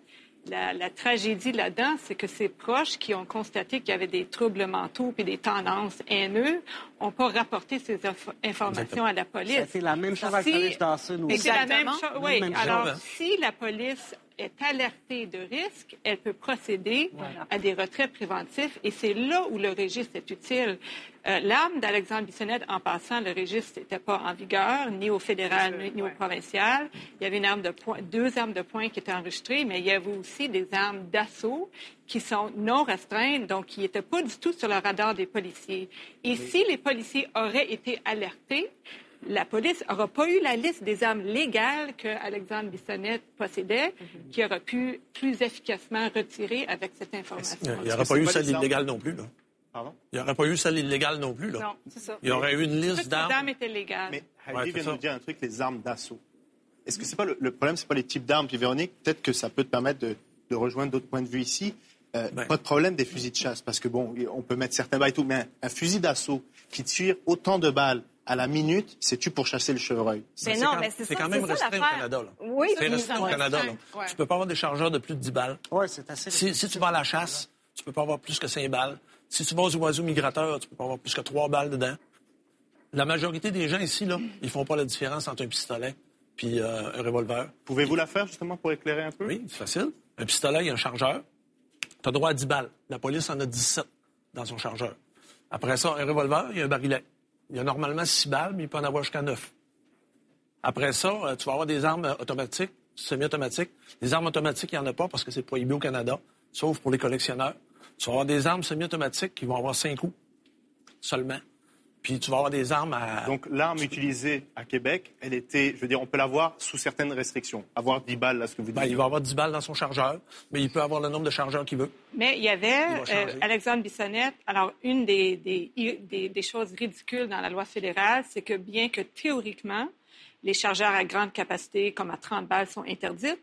la, la tragédie là-dedans, c'est que ses proches qui ont constaté qu'il y avait des troubles mentaux et des tendances haineux n'ont pas rapporté ces inf- informations à la police. Été la même chose avec Si- collège Dawson aussi. C'est la même Exactement. chose. Oui. Même Alors, si la police est alertée de risque, elle peut procéder à des retraits préventifs et c'est là où le registre est utile. Euh, L'arme d'Alexandre Bissonnette, en passant, le registre n'était pas en vigueur, ni au fédéral, ni, ni au provincial. Il y avait une arme de deux armes de poing qui étaient enregistrées, mais il y avait aussi des armes d'assaut qui sont non restreintes, donc qui n'étaient pas du tout sur le radar des policiers. Et si les policiers auraient été alertés, la police n'aura pas eu la liste des armes légales que Alexandre Bissonnette possédait, qui aurait pu plus efficacement retirer avec cette information. Il n'y que pas eu celle illégale non plus. Là? Pardon? Il n'y aurait pas eu celle illégale non plus. Là. Non, c'est ça. Il y aurait eu une liste d'armes. armes étaient légales. Mais Heidi Ouais, vient de ça. nous dire un truc, les armes d'assaut. Est-ce que c'est pas le, le problème, c'est pas les types d'armes, puis Véronique, peut-être que ça peut te permettre de, de rejoindre d'autres points de vue ici. Euh, Ben. Pas de problème des fusils de chasse, parce que bon, on peut mettre certains balles et tout, mais un, un fusil d'assaut qui tire autant de balles à la minute, c'est-tu pour chasser le chevreuil? Mais C'est non, quand- mais c'est quand même restreint au. Canada. Là. Oui, C'est restreint au. Canada. Là. Ouais. Tu peux pas avoir des chargeurs de plus de 10 balles. Oui, c'est assez. Si, si tu vas à la chasse, tu peux pas avoir plus que 5 balles. Si tu vas aux oiseaux migrateurs, tu peux pas avoir plus que 3 balles dedans. La majorité des gens ici, là, ils font pas la différence entre un pistolet puis euh, un revolver. Pouvez-vous la faire justement pour éclairer un peu? Oui, c'est facile. Un pistolet, il y a un chargeur. Tu as droit à 10 balles. La police en a 17 dans son chargeur. Après ça, un revolver, il y a un barillet. Il y a normalement 6 balles, mais il peut en avoir jusqu'à 9. Après ça, euh, tu vas avoir des armes euh, automatiques, semi-automatiques. Les armes automatiques, il n'y en a pas parce que c'est prohibé au Canada, sauf pour les collectionneurs. Tu vas avoir des armes semi-automatiques qui vont avoir 5 coups seulement. Puis tu vas avoir des armes à... Donc l'arme utilisée à Québec, elle était, je veux dire, on peut l'avoir sous certaines restrictions. Avoir 10 balles, là, ce que vous dites. Ben, il va avoir 10 balles dans son chargeur, mais il peut avoir le nombre de chargeurs qu'il veut. Mais il y avait Il euh, Alexandre Bissonnette. Alors, une des, des, des- des choses ridicules dans la loi fédérale, c'est que bien que théoriquement, les chargeurs à grande capacité, comme à 30 balles, sont interdites,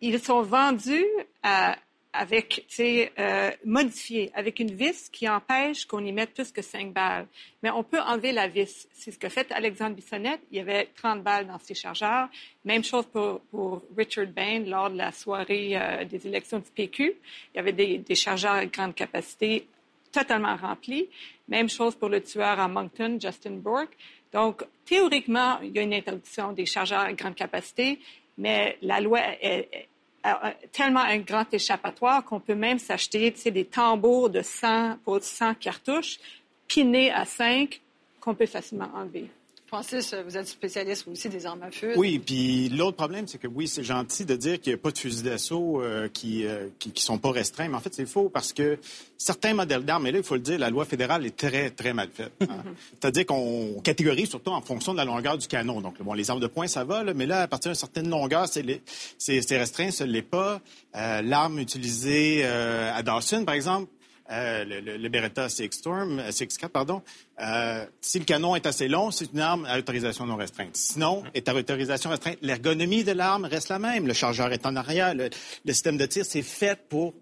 ils sont vendus à- avec, tu sais, euh, modifiés, avec une vis qui empêche qu'on y mette plus que 5 balles. Mais on peut enlever la vis. C'est ce que fait Alexandre Bissonnette. Il y avait 30 balles dans ses chargeurs. Même chose pour, Richard Bain lors de la soirée euh, des élections du PQ. Il y avait des, chargeurs à grande capacité totalement remplis. Même chose pour le tueur à Moncton, Justin Bourque. Donc, théoriquement, il y a une interdiction des chargeurs à grande capacité, mais la loi est- a tellement un grand échappatoire qu'on peut même s'acheter des tambours de 100 pour 100 cartouches, pinés à 5, qu'on peut facilement enlever. Francis, vous êtes spécialiste aussi des armes à feu. Oui, puis l'autre problème, c'est que oui, c'est gentil de dire qu'il n'y a pas de fusils d'assaut euh, qui, euh, qui qui sont pas restreints, mais en fait, c'est faux parce que certains modèles d'armes, et là, il faut le dire, la loi fédérale est très, très mal faite. hein. C'est-à-dire qu'on catégorise surtout en fonction de la longueur du canon. Donc, bon, les armes de poing, ça va, là, mais là, à partir d'une certaine longueur, c'est les- c'est c'est restreint, ce l'est pas. Euh, L'arme utilisée euh, à Dawson, par exemple, euh, le, le- le Beretta CX Storm, euh, CX4, pardon, euh, si le canon est assez long, c'est une arme à autorisation non restreinte. Sinon, est à autorisation restreinte, l'ergonomie de l'arme reste la même. Le chargeur est en arrière. Le, le système de tir, c'est fait pour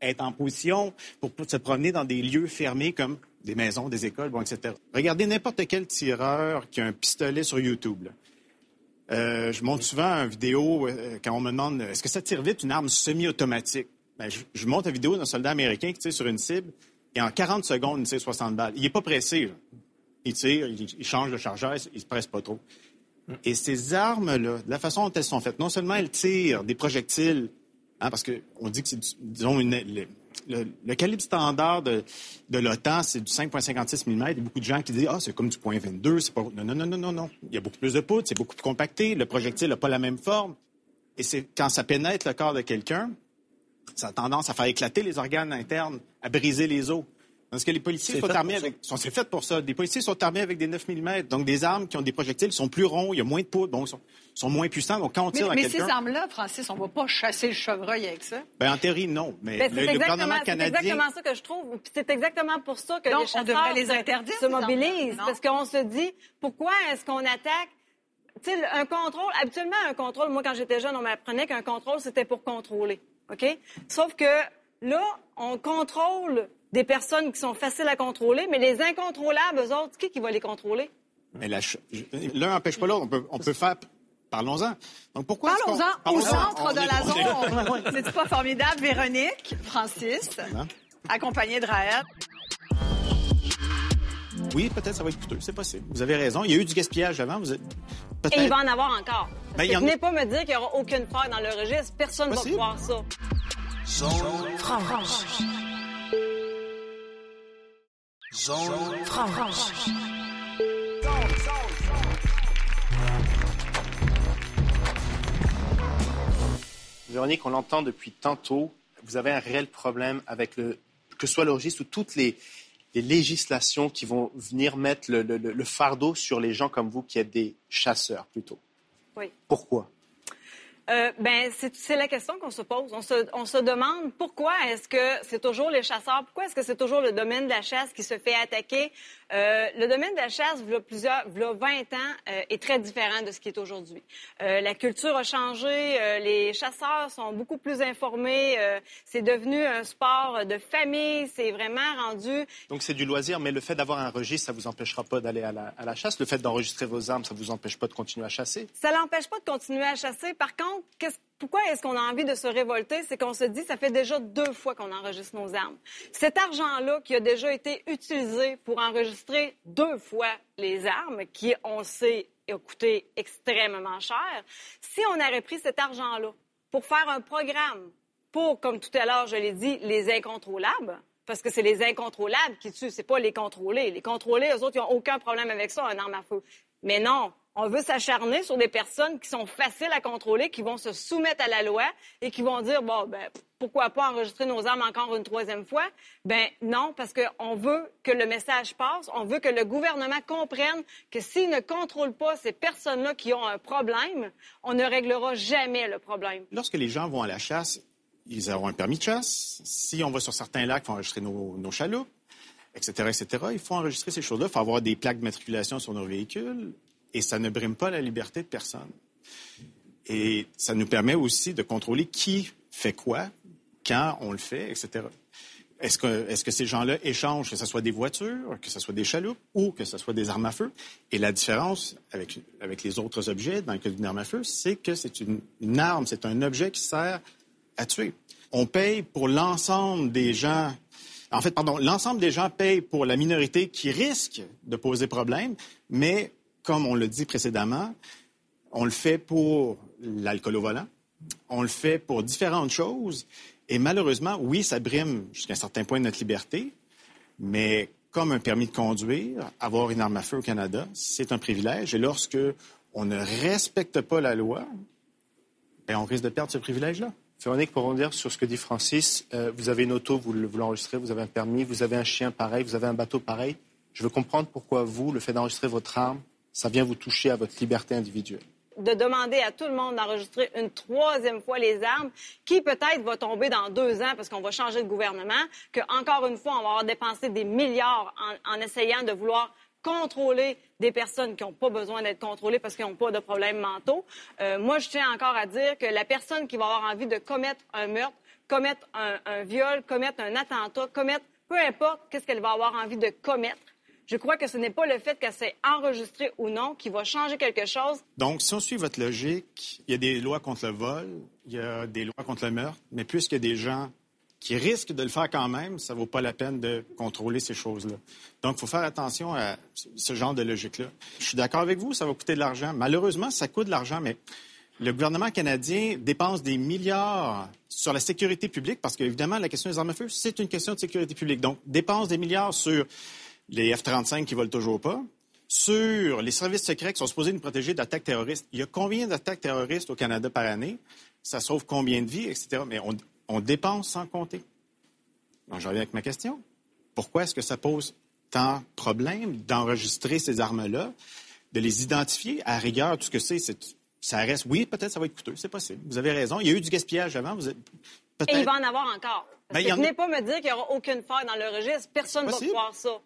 être en position, pour, pour se promener dans des lieux fermés comme des maisons, des écoles, bon, etc. Regardez n'importe quel tireur qui a un pistolet sur YouTube. là. Euh, je montre souvent une vidéo euh, quand on me demande est-ce que ça tire vite une arme semi-automatique? Ben, je, montre une vidéo d'un soldat américain qui tire sur une cible et en 40 secondes, il tire 60 balles. Il n'est pas pressé. Il tire, il, change de chargeur, il ne se presse pas trop. Et ces armes-là, de la façon dont elles sont faites, non seulement elles tirent des projectiles, hein, parce qu'on dit que c'est, disons, une- le, le- calibre standard de, l'OTAN, c'est du 5,56 mm. Il y a beaucoup de gens qui disent, ah, c'est comme du point 22, c'est pas... Non, non, non, non, non, non. Il y a beaucoup plus de poudre, c'est beaucoup plus compacté, le projectile n'a pas la même forme. Et c'est quand ça pénètre le corps de quelqu'un, ça a tendance à faire éclater les organes internes, à briser les os. Parce que les policiers sont armés avec. C'est fait pour ça. Des policiers sont armés avec des 9 mm. Donc, des armes qui ont des projectiles sont plus ronds, il y a moins de poudre, donc sont, sont moins puissants. Donc, quand on tire mais, à quelqu'un. Mais ces armes-là, Francis, on ne va pas chasser le chevreuil avec ça. Ben, en théorie, non. Mais Ben, le, c'est le gouvernement exactement, c'est canadien. exactement ça que je trouve. C'est exactement pour ça que Donc, les on devrait les se- interdire, se mobilisent. Parce qu'on se dit, pourquoi est-ce qu'on attaque? Tu sais, un contrôle, habituellement, un contrôle, moi, quand j'étais jeune, on m'apprenait qu'un contrôle, c'était pour contrôler. OK? Sauf que là, on contrôle des personnes qui sont faciles à contrôler, mais les incontrôlables, eux autres, qui, qui va les contrôler? Mais l'un n'empêche pas l'autre. On peut, on peut faire. Parlons-en. Donc, pourquoi. Parlons-en au centre On de la zone. C'est pas formidable, Véronique, Francis, accompagnée de Raël? Oui, peut-être ça va être coûteux. C'est possible. Vous avez raison. Il y a eu du gaspillage avant. Vous êtes... Et il va en avoir encore. Ben, Parce il y que en a- venez pas me dire qu'il n'y aura aucune faille dans le registre. Personne ne va croire ça. Véronique, on l'entend depuis tantôt, vous avez un réel problème avec le, que ce soit le registre ou toutes les, les législations qui vont venir mettre le, le- le fardeau sur les gens comme vous qui êtes des chasseurs plutôt. Oui. Pourquoi? Euh, ben, c'est la question qu'on se pose. On se, on se demande pourquoi est-ce que c'est toujours les chasseurs, pourquoi est-ce que c'est toujours le domaine de la chasse qui se fait attaquer? Euh, le domaine de la chasse, il y a plusieurs, il y a 20 ans, euh, est très différent de ce qui est aujourd'hui. Euh, la culture a changé, les chasseurs sont beaucoup plus informés, c'est devenu un sport de famille, c'est vraiment rendu Donc c'est du loisir, mais le fait d'avoir un registre, ça vous empêchera pas d'aller à la, à la chasse? Le fait d'enregistrer vos armes, ça vous empêche pas de continuer à chasser? Ça l'empêche pas de continuer à chasser. Par contre, qu'est-ce- pourquoi est-ce qu'on a envie de se révolter? C'est qu'on se dit, ça fait déjà deux fois qu'on enregistre nos armes. Cet argent-là qui a déjà été utilisé pour enregistrer deux fois les armes, qui, on sait, a coûté extrêmement cher, si on aurait pris cet argent-là pour faire un programme pour, comme tout à l'heure, je l'ai dit, les incontrôlables, parce que c'est les incontrôlables qui tuent, c'est pas les contrôlés. Les contrôlés, eux autres, ils n'ont aucun problème avec ça, un arme à feu. Mais non, on veut s'acharner sur des personnes qui sont faciles à contrôler, qui vont se soumettre à la loi et qui vont dire, bon, ben, pourquoi pas enregistrer nos armes encore une troisième fois? Ben non, parce qu'on veut que le message passe, on veut que le gouvernement comprenne que s'il ne contrôle pas ces personnes-là qui ont un problème, on ne réglera jamais le problème. Lorsque les gens vont à la chasse, ils auront un permis de chasse. Si on va sur certains lacs, il faut enregistrer nos, nos chaloupes, etc., etc. Il faut enregistrer ces choses-là. Il faut avoir des plaques de matriculation sur nos véhicules. Et ça ne brime pas la liberté de personne. Et ça nous permet aussi de contrôler qui fait quoi, quand on le fait, etc. Est-ce que, ces gens-là échangent, que ce soit des voitures, que ce soit des chaloupes ou que ce soit des armes à feu? Et la différence avec, les autres objets dans le cas d'une arme à feu, c'est que c'est une, une arme, c'est un objet qui sert à tuer. On paye pour l'ensemble des gens. En fait, pardon, l'ensemble des gens payent pour la minorité qui risque de poser problème, mais comme on l'a dit précédemment, on le fait pour l'alcool au volant, on le fait pour différentes choses, et malheureusement, oui, ça brime jusqu'à un certain point notre liberté, mais comme un permis de conduire, avoir une arme à feu au Canada, c'est un privilège, et lorsque on ne respecte pas la loi, ben, on risque de perdre ce privilège-là. Véronique, pour rebondir sur ce que dit Francis, euh, vous avez une auto, le- vous l'enregistrez, vous avez un permis, vous avez un chien pareil, vous avez un bateau pareil. Je veux comprendre pourquoi vous, le fait d'enregistrer votre arme, ça vient vous toucher à votre liberté individuelle. de demander à tout le monde d'enregistrer une troisième fois les armes, qui peut-être va tomber dans deux ans parce qu'on va changer de gouvernement, que encore une fois, on va avoir dépensé des milliards en, essayant de vouloir contrôler des personnes qui n'ont pas besoin d'être contrôlées parce qu'ils n'ont pas de problèmes mentaux. Euh, moi, je tiens encore à dire que la personne qui va avoir envie de commettre un meurtre, commettre un, un viol, commettre un attentat, commettre peu importe qu'est-ce qu'elle va avoir envie de commettre, je crois que ce n'est pas le fait qu'elle s'est enregistrée ou non qui va changer quelque chose. Donc, si on suit votre logique, il y a des lois contre le vol, il y a des lois contre le meurtre, mais puisqu'il y a des gens qui risquent de le faire quand même, ça vaut pas la peine de contrôler ces choses-là. Donc, il faut faire attention à ce genre de logique-là. Je suis d'accord avec vous, ça va coûter de l'argent. Malheureusement, ça coûte de l'argent, mais le gouvernement canadien dépense des milliards sur la sécurité publique, parce qu'évidemment, la question des armes à feu, c'est une question de sécurité publique. Donc, dépense des milliards sur les F-35 qui volent toujours pas, sur les services secrets qui sont supposés nous protéger d'attaques terroristes. Il y a combien d'attaques terroristes au Canada par année? Ça sauve combien de vies, etc. Mais on, dépense sans compter. Donc, je reviens avec ma question. Pourquoi est-ce que ça pose tant de problème d'enregistrer ces armes-là, de les identifier? À rigueur, tout ce que c'est, ça reste, oui, peut-être ça va être coûteux, c'est possible. Vous avez raison. Il y a eu du gaspillage avant. Et il va en avoir encore. Parce ben, venez pas me dire qu'il n'y aura aucune faille dans le registre. Personne ne va croire ça.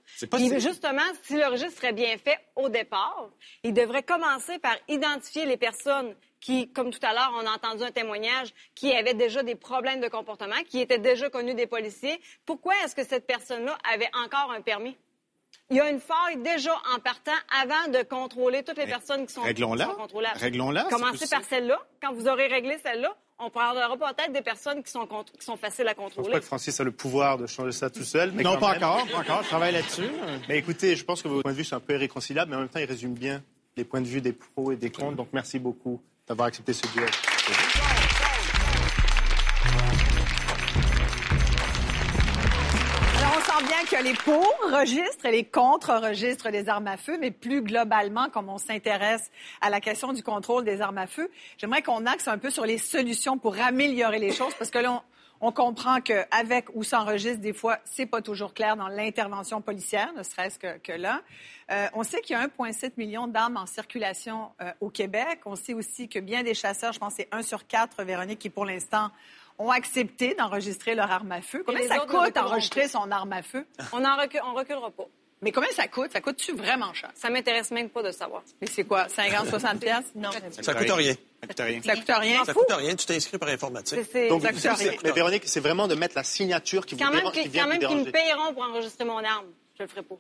Justement, si le registre serait bien fait au départ, il devrait commencer par identifier les personnes qui, comme tout à l'heure, on a entendu un témoignage, qui avaient déjà des problèmes de comportement, qui étaient déjà connus des policiers. Pourquoi est-ce que cette personne-là avait encore un permis? Il y a une faille déjà en partant avant de contrôler toutes les personnes qui sont, Réglons-la. contrôlables. Réglons-la. Commencez par celle-là. Quand vous aurez réglé celle-là, on parlera peut-être des personnes qui sont, qui sont faciles à contrôler. Je pense pas que Francis a le pouvoir de changer ça tout seul. Mais non, pas encore, pas encore. Je travaille là-dessus. Mais écoutez, je pense que vos points de vue sont un peu irréconciliables, mais en même temps, ils résument bien les points de vue des pros et des contre. Donc, merci beaucoup d'avoir accepté ce duel. Que les pour registres et les contre registres des armes à feu, mais plus globalement, comme on s'intéresse à la question du contrôle des armes à feu, j'aimerais qu'on axe un peu sur les solutions pour améliorer les choses, parce que là, on, comprend qu'avec ou sans registre, des fois, c'est pas toujours clair dans l'intervention policière, ne serait-ce que, là. Euh, on sait qu'il y a 1,7 million d'armes en circulation euh, au Québec. On sait aussi que bien des chasseurs, je pense c'est un sur quatre, Véronique, qui pour l'instant ont accepté d'enregistrer leur arme à feu. Combien ça coûte d'enregistrer son arme à feu? On ne reculera pas. Mais combien ça coûte? Ça coûte-tu vraiment cher? Ça m'intéresse même pas de savoir. Mais c'est quoi? 50, 60 pièces? Non. Ça coûte rien. Ça coûte rien. Ça coûte rien? Ça coûte rien. Tu t'inscris par informatique. Donc, ça coûte rien. Mais Véronique, c'est vraiment de mettre la signature qui vous quand même, qui, Quand même qu'ils me payeront pour enregistrer mon arme. Je le ferai pas.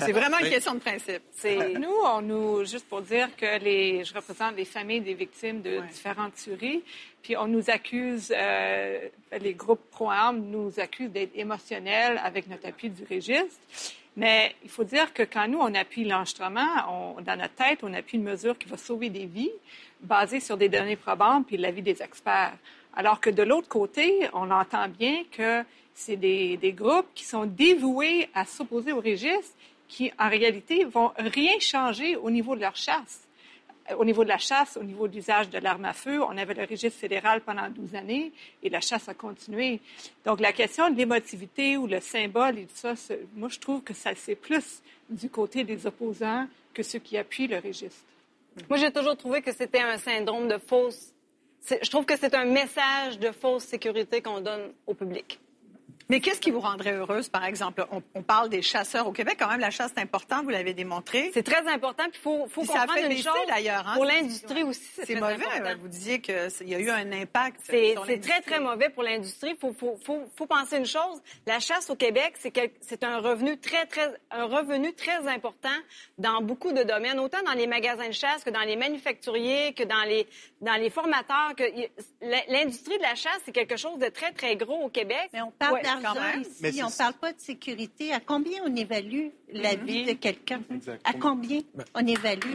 C'est vraiment une question de principe. Nous, on nous, juste pour dire que les, je représente les familles des victimes de différentes tueries, puis on nous accuse, euh, les groupes pro-armes nous accusent d'être émotionnels avec notre appui du registre. Mais il faut dire que quand nous, on appuie l'enregistrement, dans notre tête, on appuie une mesure qui va sauver des vies basée sur des données probantes puis l'avis des experts. Alors que de l'autre côté, on entend bien que c'est des, des, groupes qui sont dévoués à s'opposer au registre qui, en réalité, vont rien changer au niveau de leur chasse. Au niveau de la chasse, au niveau de l'usage de l'arme à feu, on avait le registre fédéral pendant 12 années et la chasse a continué. Donc, la question de l'émotivité ou le symbole et tout ça, moi, je trouve que ça, c'est plus du côté des opposants que ceux qui appuient le registre. Moi, j'ai toujours trouvé que c'était un syndrome de fausse. Je trouve que c'est un message de fausse sécurité qu'on donne au public. Mais qu'est-ce qui vous rendrait heureuse, par exemple? On, parle des chasseurs au Québec. Quand même, la chasse, c'est important, vous l'avez démontré. C'est très important, puis il faut, faut comprendre ça une chose. d'ailleurs. Hein, pour l'industrie aussi, c'est mauvais. Vous disiez qu'il y a eu un impact C'est très, très mauvais pour l'industrie. Il faut, faut, faut, faut, penser une chose. La chasse au Québec, c'est un revenu très, très, un revenu très important dans beaucoup de domaines, autant dans les magasins de chasse que dans les manufacturiers, que dans les, dans les formateurs. Que L'industrie de la chasse, c'est quelque chose de très, très gros au Québec. Mais on parle ici, on ne parle pas de sécurité. À combien on évalue la mhm. vie de quelqu'un? À combien ben. on évalue?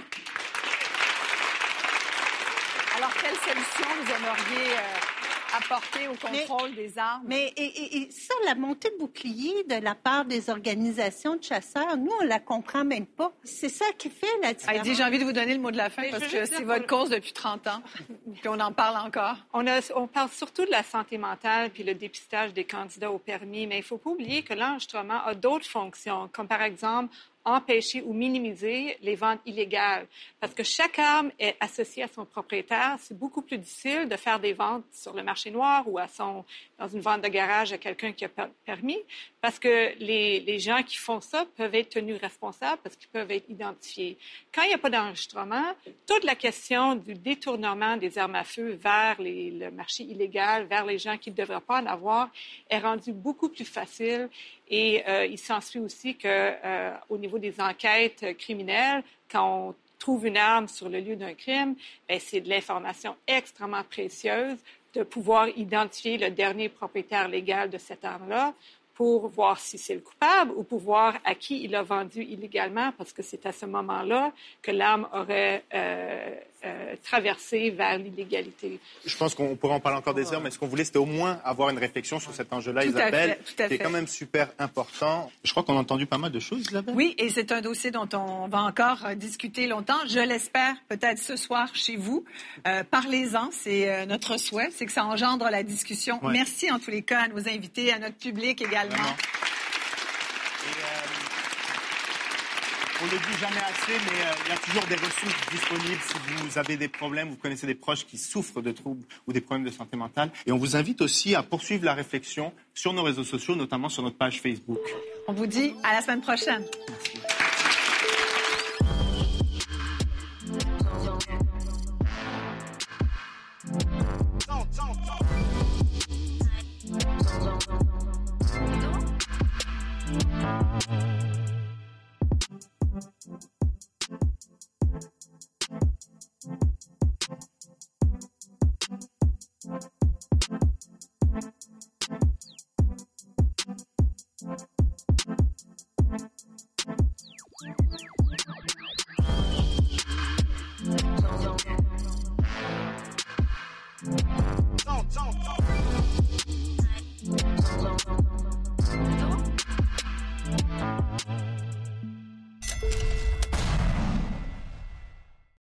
Alors, quelle solution vous aimeriez euh, apporter au contrôle des armes. Mais et, ça, la montée de bouclier de la part des organisations de chasseurs, nous, on la comprend même pas. C'est ça qui fait la différence. j'ai envie de vous donner le mot de la fin parce que c'est votre cause depuis 30 ans. puis on en parle encore. On, a, on parle surtout de la santé mentale puis le dépistage des candidats au permis, mais il faut pas oublier que l'enregistrement a d'autres fonctions, comme par exemple empêcher ou minimiser les ventes illégales. Parce que chaque arme est associée à son propriétaire. C'est beaucoup plus difficile de faire des ventes sur le marché noir ou à son, dans une vente de garage à quelqu'un qui a permis, parce que les, gens qui font ça peuvent être tenus responsables parce qu'ils peuvent être identifiés. Quand il n'y a pas d'enregistrement, toute la question du détournement des armes à feu vers le marché illégal, vers les gens qui ne devraient pas en avoir, est rendue beaucoup plus facile et euh, il s'ensuit aussi qu'au euh, niveau des enquêtes criminelles, quand on trouve une arme sur le lieu d'un crime, ben, c'est de l'information extrêmement précieuse de pouvoir identifier le dernier propriétaire légal de cette arme-là pour voir si c'est le coupable ou pour voir à qui il a vendu illégalement, parce que c'est à ce moment-là que l'arme aurait euh, euh, traverser vers l'illégalité. Je pense qu'on pourrait en parler encore des heures, mais ce qu'on voulait, c'était au moins avoir une réflexion sur cet enjeu-là, Isabelle, fait, tout à qui est quand même super important. Je crois qu'on a entendu pas mal de choses, Isabelle. Oui, et c'est un dossier dont on va encore discuter longtemps. Je l'espère peut-être ce soir chez vous. Euh, Parlez-en, c'est euh, notre souhait, c'est que ça engendre la discussion. Ouais. Merci en tous les cas à nos invités, à notre public également. Vraiment. on ne le dit jamais assez, mais euh, il y a toujours des ressources disponibles si vous avez des problèmes, vous connaissez des proches qui souffrent de troubles ou des problèmes de santé mentale. Et on vous invite aussi à poursuivre la réflexion sur nos réseaux sociaux, notamment sur notre page Facebook. On vous dit à la semaine prochaine. Merci.